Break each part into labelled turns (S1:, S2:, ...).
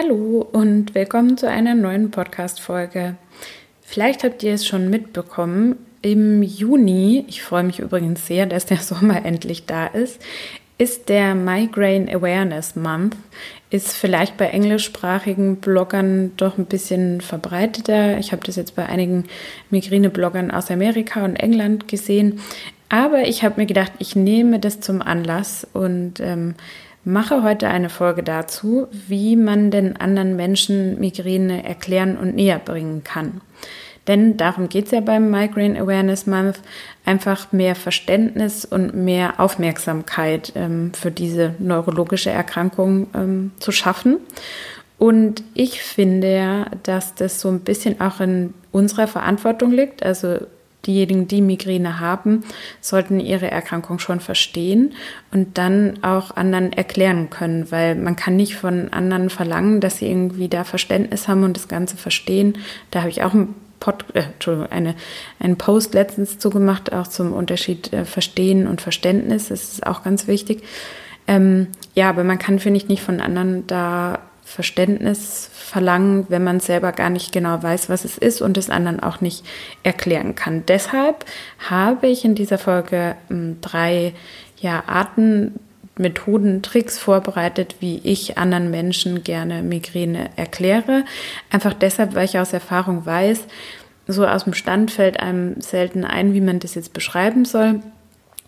S1: Hallo und willkommen zu einer neuen Podcast-Folge. Vielleicht habt ihr es schon mitbekommen, im Juni, ich freue mich übrigens sehr, dass der Sommer endlich da ist, ist der Migraine Awareness Month. Ist vielleicht bei englischsprachigen Bloggern doch ein bisschen verbreiteter. Ich habe das jetzt bei einigen Migräne-Bloggern aus Amerika und England gesehen. Aber ich habe mir gedacht, ich nehme das zum Anlass und ähm, mache heute eine Folge dazu, wie man den anderen Menschen Migräne erklären und näher bringen kann. Denn darum geht es ja beim Migraine Awareness Month, einfach mehr Verständnis und mehr Aufmerksamkeit ähm, für diese neurologische Erkrankung ähm, zu schaffen. Und ich finde ja, dass das so ein bisschen auch in unserer Verantwortung liegt. Also diejenigen, die Migräne haben, sollten ihre Erkrankung schon verstehen und dann auch anderen erklären können, weil man kann nicht von anderen verlangen, dass sie irgendwie da Verständnis haben und das Ganze verstehen. Da habe ich auch einen, Pod, äh, eine, einen Post letztens zugemacht, auch zum Unterschied äh, Verstehen und Verständnis. Das ist auch ganz wichtig. Ähm, ja, aber man kann, finde ich, nicht von anderen da Verständnis verlangen, wenn man selber gar nicht genau weiß, was es ist und es anderen auch nicht erklären kann. Deshalb habe ich in dieser Folge ähm, drei ja, Arten, Methoden, Tricks vorbereitet, wie ich anderen Menschen gerne Migräne erkläre. Einfach deshalb, weil ich aus Erfahrung weiß, so aus dem Stand fällt einem selten ein, wie man das jetzt beschreiben soll.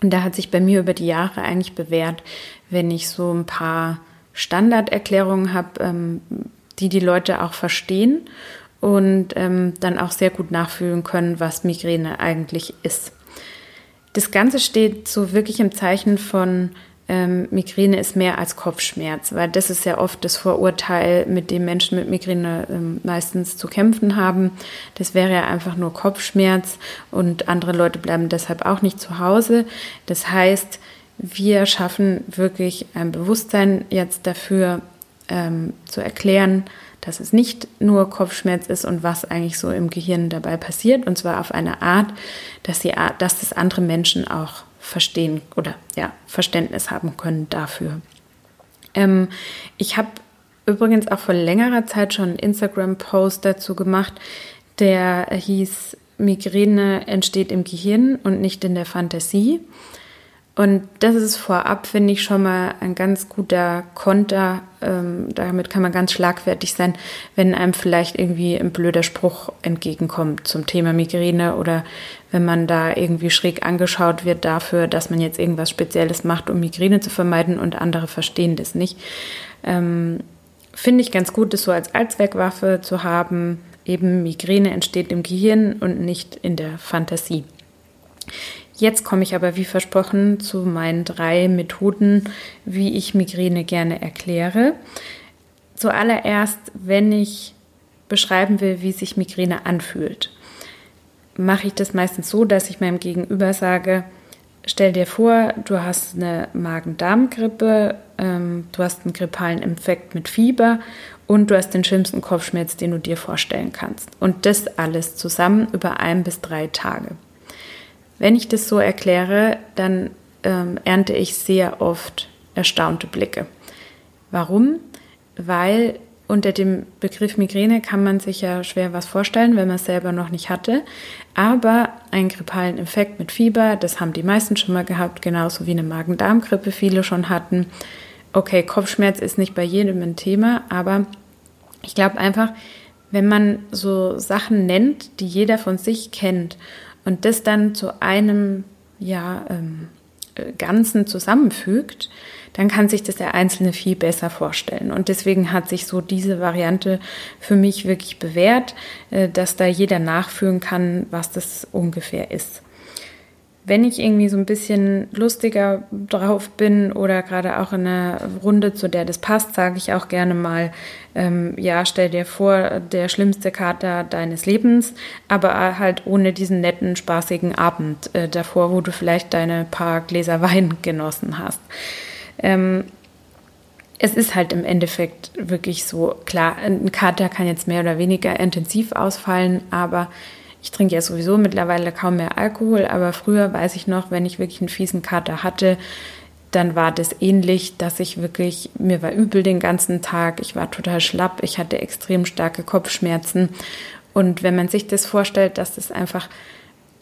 S1: Und da hat sich bei mir über die Jahre eigentlich bewährt, wenn ich so ein paar Standarderklärungen habe, ähm, die die Leute auch verstehen und ähm, dann auch sehr gut nachfühlen können, was Migräne eigentlich ist. Das Ganze steht so wirklich im Zeichen von ähm, Migräne ist mehr als Kopfschmerz, weil das ist ja oft das Vorurteil, mit dem Menschen mit Migräne ähm, meistens zu kämpfen haben. Das wäre ja einfach nur Kopfschmerz und andere Leute bleiben deshalb auch nicht zu Hause. Das heißt, wir schaffen wirklich ein Bewusstsein jetzt dafür ähm, zu erklären, dass es nicht nur Kopfschmerz ist und was eigentlich so im Gehirn dabei passiert. Und zwar auf eine Art, dass, sie, dass das andere Menschen auch verstehen oder ja, Verständnis haben können dafür. Ähm, ich habe übrigens auch vor längerer Zeit schon einen Instagram-Post dazu gemacht, der hieß, Migräne entsteht im Gehirn und nicht in der Fantasie. Und das ist vorab, finde ich, schon mal ein ganz guter Konter. Ähm, damit kann man ganz schlagfertig sein, wenn einem vielleicht irgendwie ein blöder Spruch entgegenkommt zum Thema Migräne oder wenn man da irgendwie schräg angeschaut wird dafür, dass man jetzt irgendwas Spezielles macht, um Migräne zu vermeiden und andere verstehen das nicht. Ähm, finde ich ganz gut, das so als Allzweckwaffe zu haben. Eben Migräne entsteht im Gehirn und nicht in der Fantasie. Jetzt komme ich aber wie versprochen zu meinen drei Methoden, wie ich Migräne gerne erkläre. Zuallererst, wenn ich beschreiben will, wie sich Migräne anfühlt, mache ich das meistens so, dass ich meinem Gegenüber sage, stell dir vor, du hast eine Magen-Darm-Grippe, ähm, du hast einen grippalen Infekt mit Fieber und du hast den schlimmsten Kopfschmerz, den du dir vorstellen kannst. Und das alles zusammen über ein bis drei Tage. Wenn ich das so erkläre, dann ähm, ernte ich sehr oft erstaunte Blicke. Warum? Weil unter dem Begriff Migräne kann man sich ja schwer was vorstellen, wenn man es selber noch nicht hatte. Aber einen grippalen Infekt mit Fieber, das haben die meisten schon mal gehabt, genauso wie eine Magen-Darm-Grippe viele schon hatten. Okay, Kopfschmerz ist nicht bei jedem ein Thema, aber ich glaube einfach, wenn man so Sachen nennt, die jeder von sich kennt und das dann zu einem ja, ähm, äh, Ganzen zusammenfügt, dann kann sich das der Einzelne viel besser vorstellen. Und deswegen hat sich so diese Variante für mich wirklich bewährt, äh, dass da jeder nachfühlen kann, was das ungefähr ist wenn ich irgendwie so ein bisschen lustiger drauf bin oder gerade auch in einer Runde, zu der das passt, sage ich auch gerne mal, ähm, ja, stell dir vor, der schlimmste Kater deines Lebens, aber halt ohne diesen netten, spaßigen Abend äh, davor, wo du vielleicht deine paar Gläser Wein genossen hast. Ähm, es ist halt im Endeffekt wirklich so, klar, ein Kater kann jetzt mehr oder weniger intensiv ausfallen, aber ich trinke ja sowieso mittlerweile kaum mehr Alkohol, aber früher weiß ich noch, wenn ich wirklich einen fiesen Kater hatte, dann war das ähnlich, dass ich wirklich, mir war übel den ganzen Tag, ich war total schlapp, ich hatte extrem starke Kopfschmerzen. Und wenn man sich das vorstellt, dass das einfach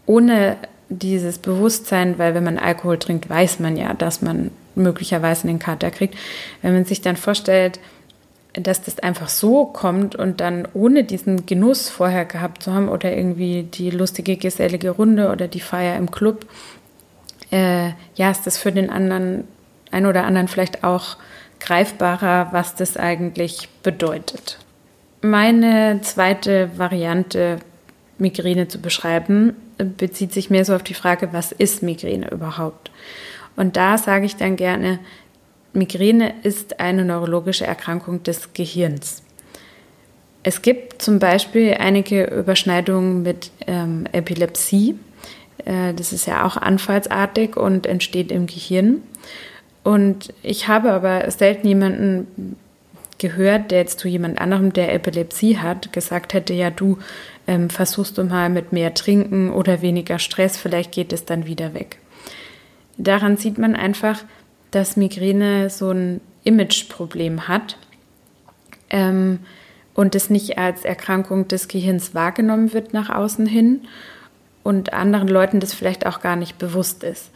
S1: ohne dieses Bewusstsein, weil wenn man Alkohol trinkt, weiß man ja, dass man möglicherweise einen Kater kriegt. Wenn man sich dann vorstellt, dass das einfach so kommt und dann ohne diesen Genuss vorher gehabt zu haben oder irgendwie die lustige gesellige Runde oder die Feier im Club, äh, ja, ist das für den anderen, ein oder anderen vielleicht auch greifbarer, was das eigentlich bedeutet. Meine zweite Variante, Migräne zu beschreiben, bezieht sich mehr so auf die Frage, was ist Migräne überhaupt? Und da sage ich dann gerne, Migräne ist eine neurologische Erkrankung des Gehirns. Es gibt zum Beispiel einige Überschneidungen mit ähm, Epilepsie. Äh, das ist ja auch anfallsartig und entsteht im Gehirn. Und ich habe aber selten jemanden gehört, der jetzt zu jemand anderem, der Epilepsie hat, gesagt hätte, ja du ähm, versuchst du mal mit mehr Trinken oder weniger Stress, vielleicht geht es dann wieder weg. Daran sieht man einfach, dass Migräne so ein Imageproblem hat ähm, und es nicht als Erkrankung des Gehirns wahrgenommen wird nach außen hin und anderen Leuten das vielleicht auch gar nicht bewusst ist.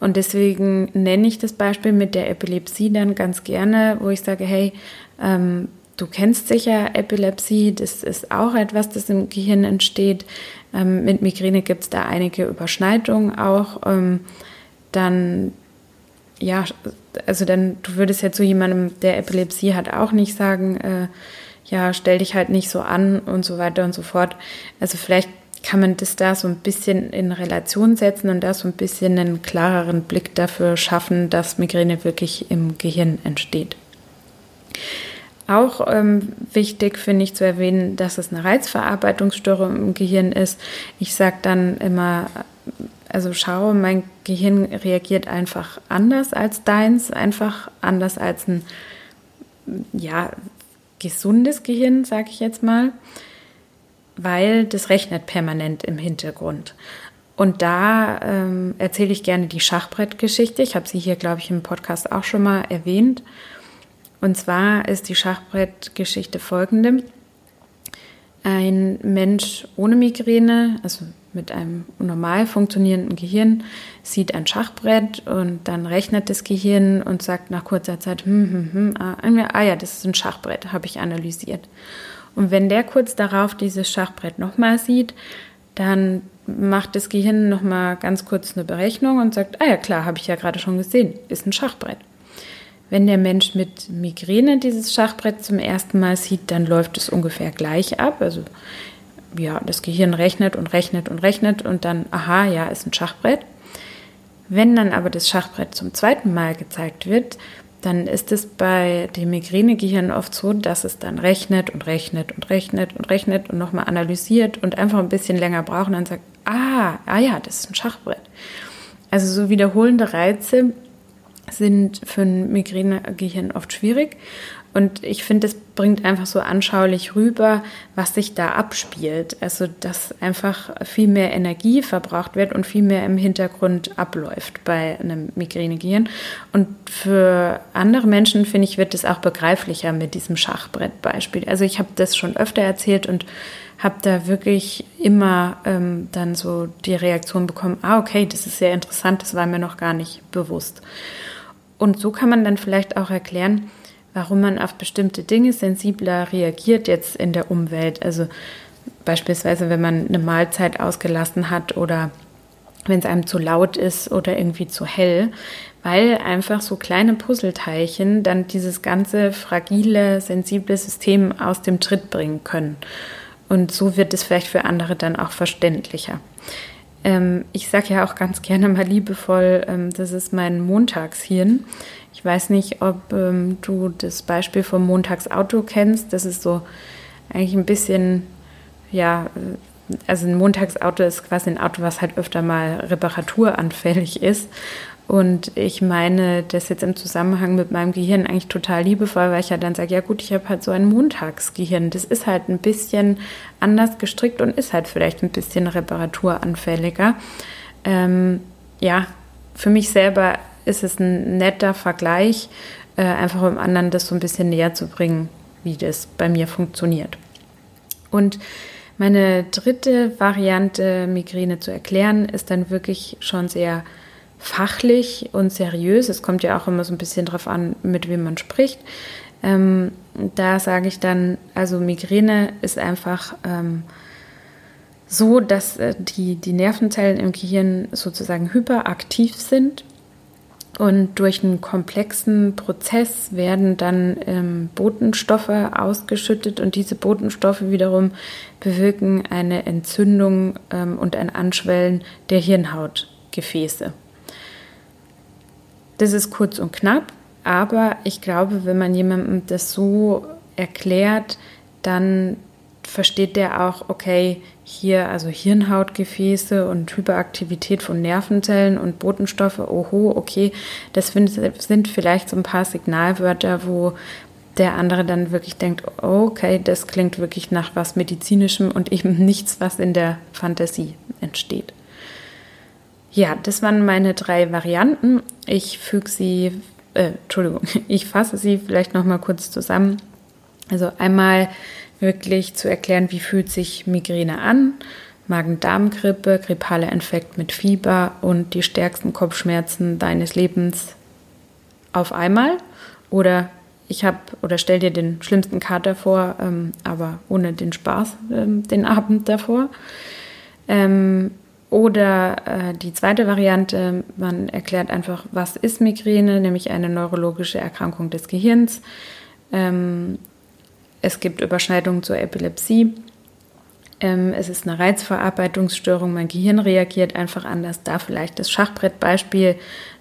S1: Und deswegen nenne ich das Beispiel mit der Epilepsie dann ganz gerne, wo ich sage, hey, ähm, du kennst sicher Epilepsie, das ist auch etwas, das im Gehirn entsteht. Ähm, mit Migräne gibt es da einige Überschneidungen auch. Ähm, dann ja, also dann, du würdest ja zu jemandem, der Epilepsie hat, auch nicht sagen, äh, ja, stell dich halt nicht so an und so weiter und so fort. Also vielleicht kann man das da so ein bisschen in Relation setzen und da so ein bisschen einen klareren Blick dafür schaffen, dass Migräne wirklich im Gehirn entsteht. Auch ähm, wichtig finde ich zu erwähnen, dass es eine Reizverarbeitungsstörung im Gehirn ist. Ich sage dann immer, also schau, mein Gehirn reagiert einfach anders als deins, einfach anders als ein ja, gesundes Gehirn, sage ich jetzt mal, weil das rechnet permanent im Hintergrund. Und da ähm, erzähle ich gerne die Schachbrettgeschichte. Ich habe sie hier, glaube ich, im Podcast auch schon mal erwähnt. Und zwar ist die Schachbrettgeschichte folgende. Ein Mensch ohne Migräne, also mit einem normal funktionierenden Gehirn sieht ein Schachbrett und dann rechnet das Gehirn und sagt nach kurzer Zeit, hm, hm, hm, ah, ah ja, das ist ein Schachbrett, habe ich analysiert. Und wenn der kurz darauf dieses Schachbrett nochmal sieht, dann macht das Gehirn nochmal ganz kurz eine Berechnung und sagt, ah ja klar, habe ich ja gerade schon gesehen, ist ein Schachbrett. Wenn der Mensch mit Migräne dieses Schachbrett zum ersten Mal sieht, dann läuft es ungefähr gleich ab. Also ja, das Gehirn rechnet und rechnet und rechnet und dann, aha, ja, ist ein Schachbrett. Wenn dann aber das Schachbrett zum zweiten Mal gezeigt wird, dann ist es bei dem Migränegehirn oft so, dass es dann rechnet und rechnet und rechnet und rechnet und nochmal analysiert und einfach ein bisschen länger braucht und dann sagt, ah, ah ja, das ist ein Schachbrett. Also so wiederholende Reize sind für ein Migränegehirn oft schwierig. Und ich finde, es bringt einfach so anschaulich rüber, was sich da abspielt. Also, dass einfach viel mehr Energie verbraucht wird und viel mehr im Hintergrund abläuft bei einem Migränegehirn. Und für andere Menschen, finde ich, wird es auch begreiflicher mit diesem Schachbrettbeispiel. Also, ich habe das schon öfter erzählt und habe da wirklich immer ähm, dann so die Reaktion bekommen, ah, okay, das ist sehr interessant, das war mir noch gar nicht bewusst. Und so kann man dann vielleicht auch erklären, warum man auf bestimmte Dinge sensibler reagiert jetzt in der Umwelt. Also beispielsweise, wenn man eine Mahlzeit ausgelassen hat oder wenn es einem zu laut ist oder irgendwie zu hell, weil einfach so kleine Puzzleteilchen dann dieses ganze fragile, sensible System aus dem Tritt bringen können. Und so wird es vielleicht für andere dann auch verständlicher. Ähm, ich sage ja auch ganz gerne mal liebevoll, ähm, das ist mein Montagshirn. Ich weiß nicht, ob ähm, du das Beispiel vom Montagsauto kennst. Das ist so eigentlich ein bisschen, ja, äh, also ein Montagsauto ist quasi ein Auto, was halt öfter mal reparaturanfällig ist. Und ich meine das jetzt im Zusammenhang mit meinem Gehirn eigentlich total liebevoll, weil ich ja dann sage, ja gut, ich habe halt so ein Montagsgehirn. Das ist halt ein bisschen anders gestrickt und ist halt vielleicht ein bisschen reparaturanfälliger. Ähm, ja, für mich selber ist es ein netter Vergleich, äh, einfach um anderen das so ein bisschen näher zu bringen, wie das bei mir funktioniert. Und meine dritte Variante, Migräne zu erklären, ist dann wirklich schon sehr fachlich und seriös. Es kommt ja auch immer so ein bisschen darauf an, mit wem man spricht. Ähm, da sage ich dann, also Migräne ist einfach ähm, so, dass äh, die, die Nervenzellen im Gehirn sozusagen hyperaktiv sind. Und durch einen komplexen Prozess werden dann ähm, Botenstoffe ausgeschüttet und diese Botenstoffe wiederum bewirken eine Entzündung ähm, und ein Anschwellen der Hirnhautgefäße. Das ist kurz und knapp, aber ich glaube, wenn man jemandem das so erklärt, dann versteht der auch, okay, hier also Hirnhautgefäße und Hyperaktivität von Nervenzellen und Botenstoffe, oho, okay, das sind vielleicht so ein paar Signalwörter, wo der andere dann wirklich denkt, okay, das klingt wirklich nach was Medizinischem und eben nichts, was in der Fantasie entsteht. Ja, das waren meine drei Varianten. Ich füge sie, äh, Entschuldigung, ich fasse sie vielleicht noch mal kurz zusammen. Also einmal wirklich zu erklären, wie fühlt sich Migräne an, Magen-Darm-Grippe, grippaler Infekt mit Fieber und die stärksten Kopfschmerzen deines Lebens auf einmal. Oder ich habe oder stell dir den schlimmsten Kater vor, ähm, aber ohne den Spaß ähm, den Abend davor. Ähm, oder äh, die zweite Variante, man erklärt einfach, was ist Migräne, nämlich eine neurologische Erkrankung des Gehirns. Es gibt Überschneidungen zur Epilepsie. Ähm, es ist eine Reizverarbeitungsstörung, mein Gehirn reagiert einfach anders. Da vielleicht das Schachbrettbeispiel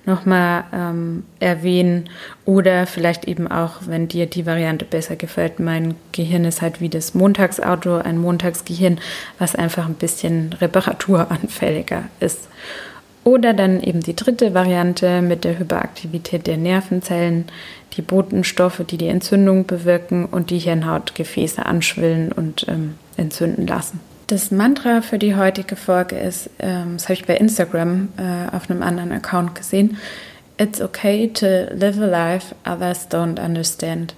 S1: nochmal ähm, erwähnen oder vielleicht eben auch, wenn dir die Variante besser gefällt, mein Gehirn ist halt wie das Montagsauto, ein Montagsgehirn, was einfach ein bisschen reparaturanfälliger ist. Oder dann eben die dritte Variante mit der Hyperaktivität der Nervenzellen, die Botenstoffe, die die Entzündung bewirken und die Hirnhautgefäße anschwillen und ähm, entzünden lassen. Das Mantra für die heutige Folge ist, ähm, das habe ich bei Instagram äh, auf einem anderen Account gesehen, It's okay to live a life others don't understand.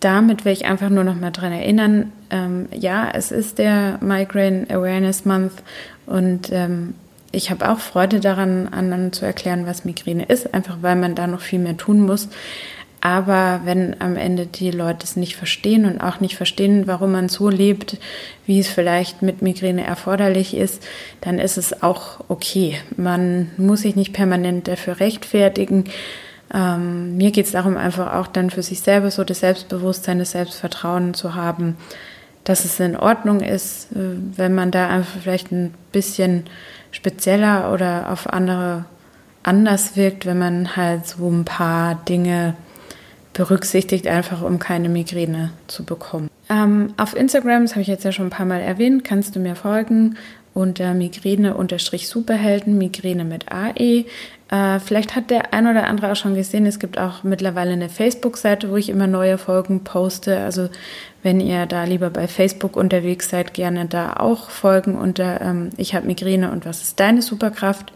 S1: Damit will ich einfach nur noch mal daran erinnern, ähm, ja, es ist der Migraine Awareness Month und ähm, ich habe auch Freude daran, anderen zu erklären, was Migräne ist, einfach weil man da noch viel mehr tun muss. Aber wenn am Ende die Leute es nicht verstehen und auch nicht verstehen, warum man so lebt, wie es vielleicht mit Migräne erforderlich ist, dann ist es auch okay. Man muss sich nicht permanent dafür rechtfertigen. Ähm, mir geht es darum, einfach auch dann für sich selber so das Selbstbewusstsein, das Selbstvertrauen zu haben, dass es in Ordnung ist, äh, wenn man da einfach vielleicht ein bisschen spezieller oder auf andere anders wirkt, wenn man halt so ein paar Dinge berücksichtigt, einfach um keine Migräne zu bekommen. Ähm, auf Instagram, das habe ich jetzt ja schon ein paar Mal erwähnt, kannst du mir folgen unter Migräne-Superhelden, Migräne mit AE. Äh, vielleicht hat der ein oder andere auch schon gesehen, es gibt auch mittlerweile eine Facebook-Seite, wo ich immer neue Folgen poste. Also wenn ihr da lieber bei Facebook unterwegs seid, gerne da auch folgen unter ähm, Ich habe Migräne und was ist deine Superkraft?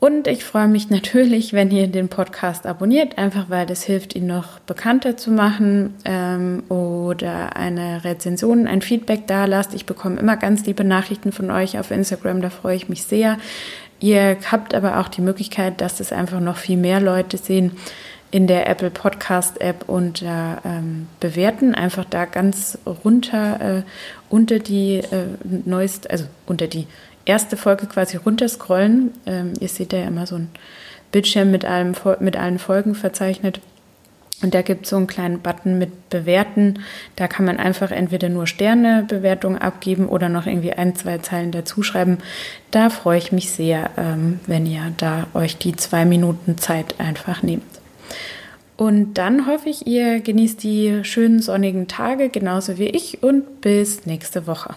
S1: Und ich freue mich natürlich, wenn ihr den Podcast abonniert, einfach weil das hilft, ihn noch bekannter zu machen ähm, oder eine Rezension, ein Feedback da lasst. Ich bekomme immer ganz liebe Nachrichten von euch auf Instagram, da freue ich mich sehr. Ihr habt aber auch die Möglichkeit, dass es einfach noch viel mehr Leute sehen in der Apple Podcast App und äh, ähm, bewerten. Einfach da ganz runter äh, unter die äh, neueste, also unter die erste Folge quasi runterscrollen. Ähm, ihr seht ja immer so ein Bildschirm mit, allem, mit allen Folgen verzeichnet. Und da gibt es so einen kleinen Button mit Bewerten. Da kann man einfach entweder nur Sternebewertungen abgeben oder noch irgendwie ein, zwei Zeilen dazuschreiben. Da freue ich mich sehr, ähm, wenn ihr da euch die zwei Minuten Zeit einfach nehmt. Und dann hoffe ich, ihr genießt die schönen sonnigen Tage genauso wie ich und bis nächste Woche.